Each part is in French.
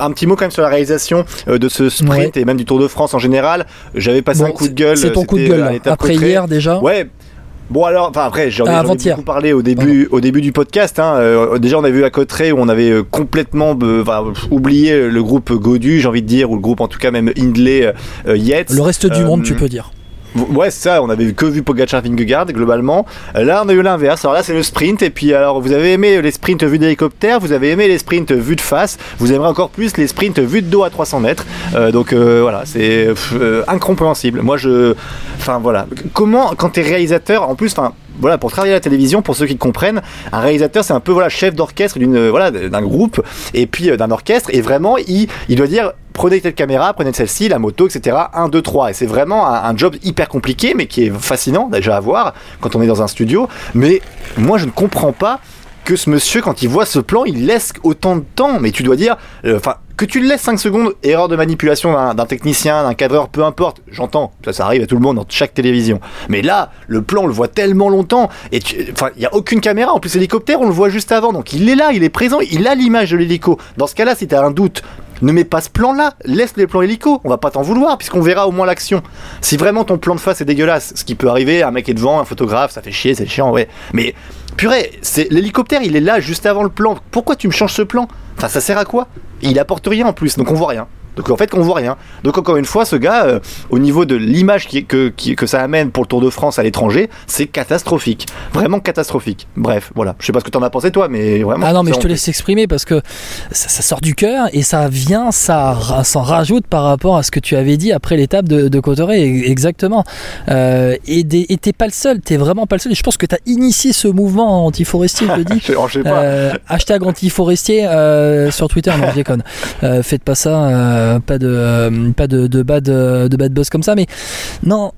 un petit mot quand même sur la réalisation euh, de ce sprint et même du Tour de France en général. J'avais passé un coup de gueule. C'est ton coup de gueule là. après hier déjà. Ouais. Bon alors, enfin après, j'en ai, ah, beaucoup parlé au début, au début du podcast. Hein. Euh, déjà, on a vu à Cotteret où on avait euh, complètement oublié le groupe Godu, j'ai envie de dire, ou le groupe en tout cas même Hindley, Yates. Le reste du monde, tu peux dire. Ouais, ça, on avait que vu Pogacar Vingegaard globalement. Là, on a eu l'inverse. Alors là, c'est le sprint. Et puis, alors, vous avez aimé les sprints vus d'hélicoptère, vous avez aimé les sprints vus de face, vous aimerez encore plus les sprints vus de dos à 300 mètres. Euh, donc euh, voilà, c'est euh, incompréhensible. Moi, je. Enfin, voilà. Comment, quand t'es réalisateur, en plus, enfin voilà, pour travailler à la télévision, pour ceux qui comprennent, un réalisateur, c'est un peu voilà chef d'orchestre d'une voilà d'un groupe et puis d'un orchestre et vraiment il, il doit dire prenez telle caméra, prenez celle-ci, la moto, etc. 1, 2, 3. Et c'est vraiment un, job hyper compliqué, mais qui est fascinant déjà à voir quand on est dans un studio. Mais moi, je ne comprends pas que ce monsieur, quand il voit ce plan, il laisse autant de temps. Mais tu dois dire, euh, enfin, que tu le laisses 5 secondes, erreur de manipulation d'un technicien, d'un cadreur, peu importe, j'entends, ça, ça arrive à tout le monde dans chaque télévision. Mais là, le plan, on le voit tellement longtemps, et il n'y a aucune caméra, en plus l'hélicoptère, on le voit juste avant, donc il est là, il est présent, il a l'image de l'hélico. Dans ce cas-là, si tu as un doute, ne mets pas ce plan-là, laisse les plans hélico, on va pas t'en vouloir puisqu'on verra au moins l'action. Si vraiment ton plan de face est dégueulasse, ce qui peut arriver, un mec est devant, un photographe, ça fait chier, c'est chiant, ouais. Mais purée, l'hélicoptère, il est là juste avant le plan. Pourquoi tu me changes ce plan? Enfin, ça sert à quoi? Il apporte rien en plus, donc on voit rien. Donc en fait, on voit rien. Donc encore une fois, ce gars, euh, au niveau de l'image qui, que, que ça amène pour le Tour de France à l'étranger, c'est catastrophique. Vraiment catastrophique. Bref, voilà. Je sais pas ce que t'en as pensé toi, mais vraiment. Ah non, mais je te laisse exprimer parce que ça, sort du cœur et ça vient, ça s'en rajoute par rapport à ce que tu avais dit après l'étape de, de Cotteret. Exactement. Euh, et t'es pas le seul, t'es vraiment pas le seul. Et je pense que t'as initié ce mouvement antiforestier, je te dis. je sais pas. Euh, hashtag antiforestier euh, sur Twitter, non, je déconne. faites pas ça euh, pas de euh, pas de, de, bad de bad buzz comme ça, mais non.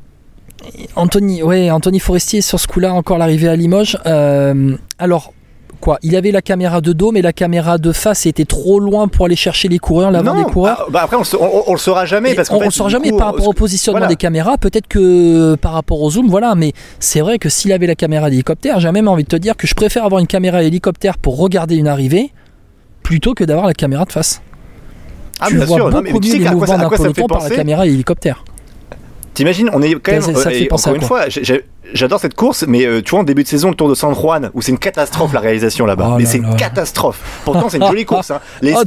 Anthony, ouais, Anthony Forestier sur ce coup-là, encore l'arrivée à Limoges. Euh, alors, quoi Il avait la caméra de dos, mais la caméra de face était trop loin pour aller chercher les coureurs, l'avant des coureurs. Ah, bah après, on, le saura jamais parce on, le saura jamais par rapport au positionnement des caméras. Peut-être que par rapport au zoom, voilà. Mais c'est vrai que s'il avait la caméra d'hélicoptère, j'ai même envie de te dire que je préfère avoir une caméra hélicoptère pour regarder une arrivée plutôt que d'avoir la caméra de face. Ah, tu bien vois sûr. beaucoup non, mais mieux les mouvements d'un peloton par la caméra hélicoptère. T'imagines, on est quand même, ça, euh, encore une fois, j'adore cette course, mais euh, tu vois, en début de saison, le Tour de San Juan, où c'est une catastrophe la réalisation là-bas. Oh mais c'est une catastrophe. Pourtant, c'est une jolie course. Hein. Les, oh,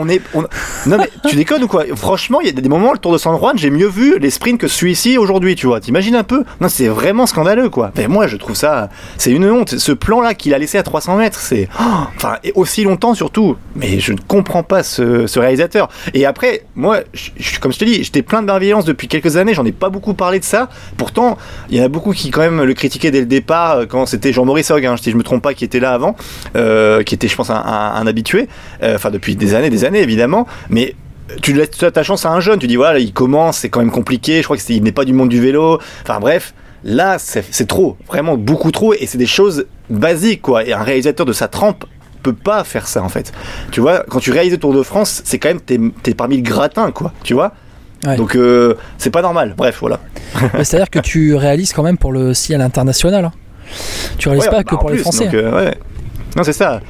on est, Non, mais tu déconnes ou quoi? Franchement, il y a des moments, le Tour de San Juan, j'ai mieux vu les sprints que celui-ci aujourd'hui, tu vois. T'imagines un peu? Non, c'est vraiment scandaleux, quoi. Mais moi, je trouve ça, c'est une honte. Ce plan-là qu'il a laissé à 300 mètres, c'est, enfin, et aussi longtemps surtout. Mais je ne comprends pas ce, ce réalisateur. Et après, moi, je, comme je te dis, j'étais plein de bienveillance depuis quelques années. J'en ai pas beaucoup parlé de ça. Pourtant, il y en a beaucoup qui quand même le critiquaient dès le départ euh, quand c'était Jean-Maurice Hogg, hein, si je me trompe pas, qui était là avant, euh, qui était, je pense, un, habitué. Euh, enfin, depuis des années, des années, évidemment. Mais tu laisses ta chance à un jeune. Tu dis voilà, il commence, c'est quand même compliqué. Je crois qu'il n'est pas du monde du vélo. Enfin bref, là c'est trop, vraiment beaucoup trop. Et c'est des choses basiques quoi. Et un réalisateur de sa trempe peut pas faire ça en fait. Tu vois, quand tu réalises le Tour de France, c'est quand même t'es es parmi le gratin quoi. Tu vois? Donc euh, c'est pas normal. Bref, voilà. C'est-à-dire que tu réalises quand même pour le ciel international. Hein. Tu réalises pas bah, que pour les Français. Euh, non, c'est ça.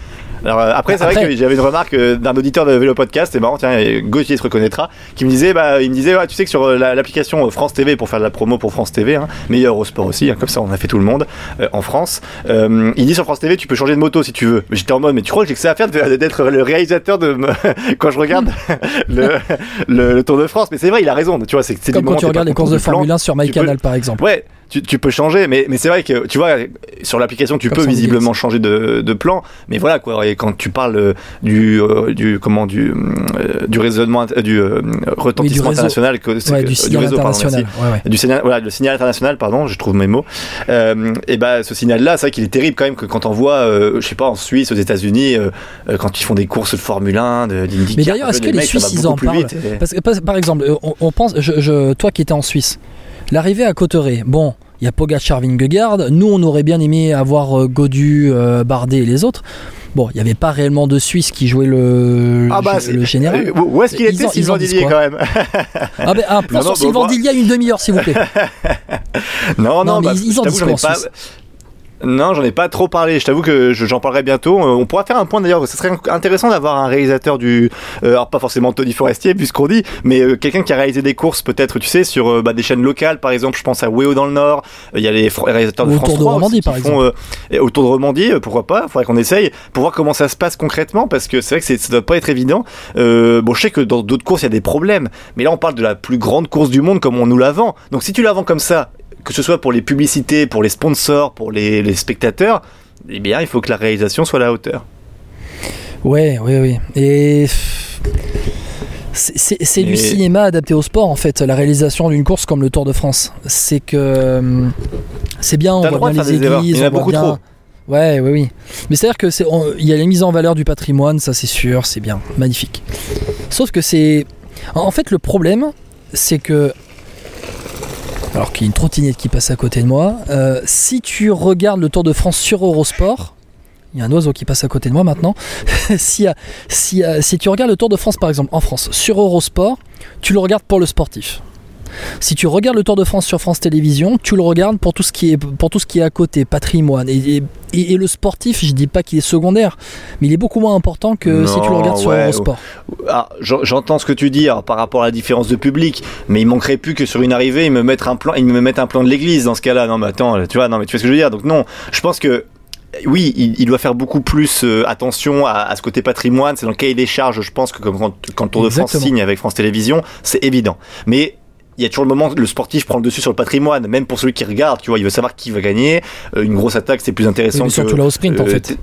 Alors, euh, après, c'est vrai que j'avais une remarque euh, d'un auditeur de Vélo Podcast, c'est marrant, tiens, Gauthier se reconnaîtra, qui me disait, bah, il me disait, ouais, tu sais que sur euh, l'application France TV, pour faire de la promo pour France TV, hein, meilleur au sport aussi, hein, comme ça on a fait tout le monde en France, il dit sur France TV, tu peux changer de moto si tu veux. J'étais en mode, mais tu crois que j'ai que ça à faire d'être le réalisateur de quand je regarde le, le, Tour de France? Mais c'est vrai, il a raison, tu vois, c'est Comme quand tu regardes les courses de Formule 1 sur MyCanal par exemple. Ouais, tu, tu, peux changer, mais, mais c'est vrai que tu vois, sur l'application, tu peux visiblement changer de, de, plan, mais voilà quoi. Et quand tu parles euh, du, euh, du comment du, euh, du raisonnement, du retentissement international, que, ouais, du, signal réseau, international, pardon, ouais, du signal, voilà, le signal international, pardon, je trouve mes mots. et bah, ce signal-là, c'est vrai qu'il est terrible quand même que quand on voit, je sais pas, en Suisse, aux États-Unis, quand ils font des courses de Formule 1, d'IndyCar, mais d'ailleurs, est-ce que les Suisses ils en parlent Parce que par exemple, on, on pense, je, je, toi qui étais en Suisse. L'arrivée à Cotteret, bon, il y a Pogacar Vingegaard. Nous, on aurait bien aimé avoir euh, Godu, euh, Bardet et les autres. Bon, il n'y avait pas réellement de Suisse qui jouait le, ah bah, le général. Euh, où est-ce qu'il était Sylvain Dillier quand même Ah ben un plan sur Sylvain Dillier une demi-heure s'il vous plaît. non, non, non bah, ils, en disent pas Non, j'en ai pas trop parlé. Je t'avoue que j'en parlerai bientôt. Euh, on pourra faire un point d'ailleurs. Ce serait intéressant d'avoir un réalisateur du, euh, alors pas forcément Tony Forestier puisqu'on dit, mais euh, quelqu'un qui a réalisé des courses peut-être, tu sais, sur bah, des chaînes locales, par exemple. Je pense à Weo dans le Nord. Il y a les réalisateurs de France autour 3 de Romandie, par exemple. autour de Romandie, pourquoi pas Faudrait qu'on essaye pour voir comment ça se passe concrètement parce que c'est vrai que ça doit pas être évident. bon, je sais que dans d'autres courses il y a des problèmes, mais là on parle de la plus grande course du monde comme on nous la vend. Donc si tu la vends comme ça que ce soit pour les publicités, pour les sponsors, pour les, spectateurs, eh bien, il faut que la réalisation soit à la hauteur. Ouais, oui, oui. Et c'est du cinéma adapté au sport en fait, la réalisation d'une course comme le Tour de France. C'est que euh, c'est bien, on voit bien les églises, on voit bien. Ouais, oui, oui. Mais c'est-à-dire que c'est, il y a la mise en valeur du patrimoine, ça c'est sûr, c'est bien, magnifique. Sauf que c'est, en fait, le problème, c'est que alors qu'il y a une trottinette qui passe à côté de moi. Euh, si tu regardes le Tour de France sur Eurosport, il y a un oiseau qui passe à côté de moi maintenant. si, tu regardes le Tour de France par exemple en France sur Eurosport, tu le regardes pour le sportif. Si tu regardes le Tour de France sur France Télévisions, tu le regardes pour tout ce qui est, pour tout ce qui est à côté, patrimoine. Et, et, le sportif, je dis pas qu'il est secondaire, mais il est beaucoup moins important que si tu le regardes sur Eurosport. Ah, j'entends ce que tu dis par rapport à la différence de public, mais il manquerait plus que sur une arrivée, ils me mettent un plan, ils me mettent un plan de l'église dans ce cas-là. Non, mais attends, tu vois, non, mais tu vois ce que je veux dire? Donc non, je pense que oui, il, doit faire beaucoup plus euh, attention à, ce côté patrimoine. C'est dans le cahier des charges, je pense, que quand, quand Tour de France signe avec France Télévisions, c'est évident. Mais il y a toujours le moment le sportif prend le dessus sur le patrimoine, même pour celui qui regarde, tu vois, il veut savoir qui va gagner. Euh, une grosse attaque, c'est plus intéressant mais que. Surtout là au sprint, en euh, fait.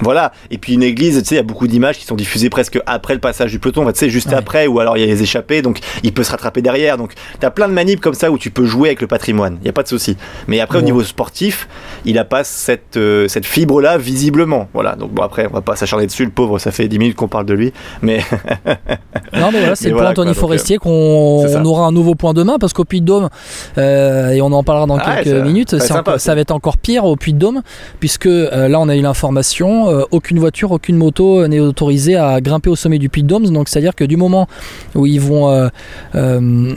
Voilà. Et puis une église, tu sais, il y a beaucoup d'images qui sont diffusées presque après le passage du peloton, tu sais, juste après, ou alors il y a les échappées, donc il peut se rattraper derrière. Donc tu as plein de manips comme ça où tu peux jouer avec le patrimoine. Il n'y a pas de souci. Mais après, au niveau sportif, il a pas cette, euh, cette fibre-là, visiblement. Voilà. Donc bon, après, on va pas s'acharner dessus, le pauvre, ça fait 10 minutes qu'on parle de lui. Mais. non, mais voilà, c'est le point Anthony Forestier euh, qu'on aura un nouveau point demain, parce qu'au Puy de Dôme, euh, et on en parlera dans quelques minutes, ça, ça va être encore pire au Puy de Dôme, puisque là, on a eu l'information euh, aucune voiture, aucune moto n'est autorisée à grimper au sommet du Puy de Dôme. Donc c'est-à-dire que du moment où ils vont euh, euh,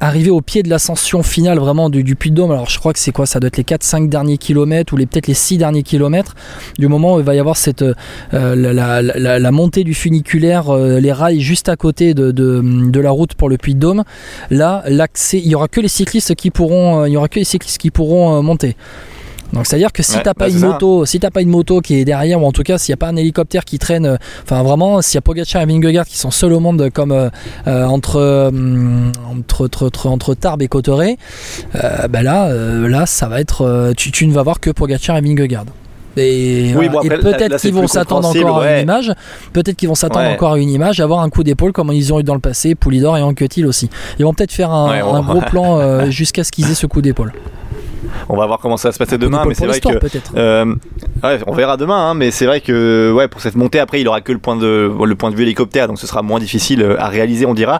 arriver au pied de l'ascension finale vraiment du, Puy de Dôme, alors je crois que c'est quoi Ça doit être les 4-5 derniers kilomètres ou les, peut-être les 6 derniers kilomètres, du moment où il va y avoir cette, la, montée du funiculaire, les rails juste à côté de, de, la route pour le Puy de Dôme, là l'accès, il y aura que les cyclistes qui pourront, il y aura que les cyclistes qui pourront monter. Donc c'est à dire que si t'as pas bah, une moto, si t'as pas une moto qui est derrière ou en tout cas s'il n'y a pas un hélicoptère qui traîne, euh, enfin vraiment s'il y a Pogacar et Vingegaard qui sont seuls au monde comme euh, euh, entre, entre, entre, entre Tarbes et Cotteret, bah là là ça va être tu, tu, ne vas voir que Pogacar et Vingegaard. Et, peut-être qu'ils vont s'attendre encore à une image, peut-être qu'ils vont s'attendre encore à une image, avoir un coup d'épaule comme ils ont eu dans le passé, Poulidor et Anquetil aussi. Ils vont peut-être faire un, un gros plan jusqu'à ce qu'ils aient ce coup d'épaule. On va voir comment ça va se passer demain, mais c'est vrai que euh, on verra demain. Hein, mais c'est vrai que ouais, pour cette montée après, il aura que le point de le point de vue hélicoptère, donc ce sera moins difficile euh, à réaliser, on dira.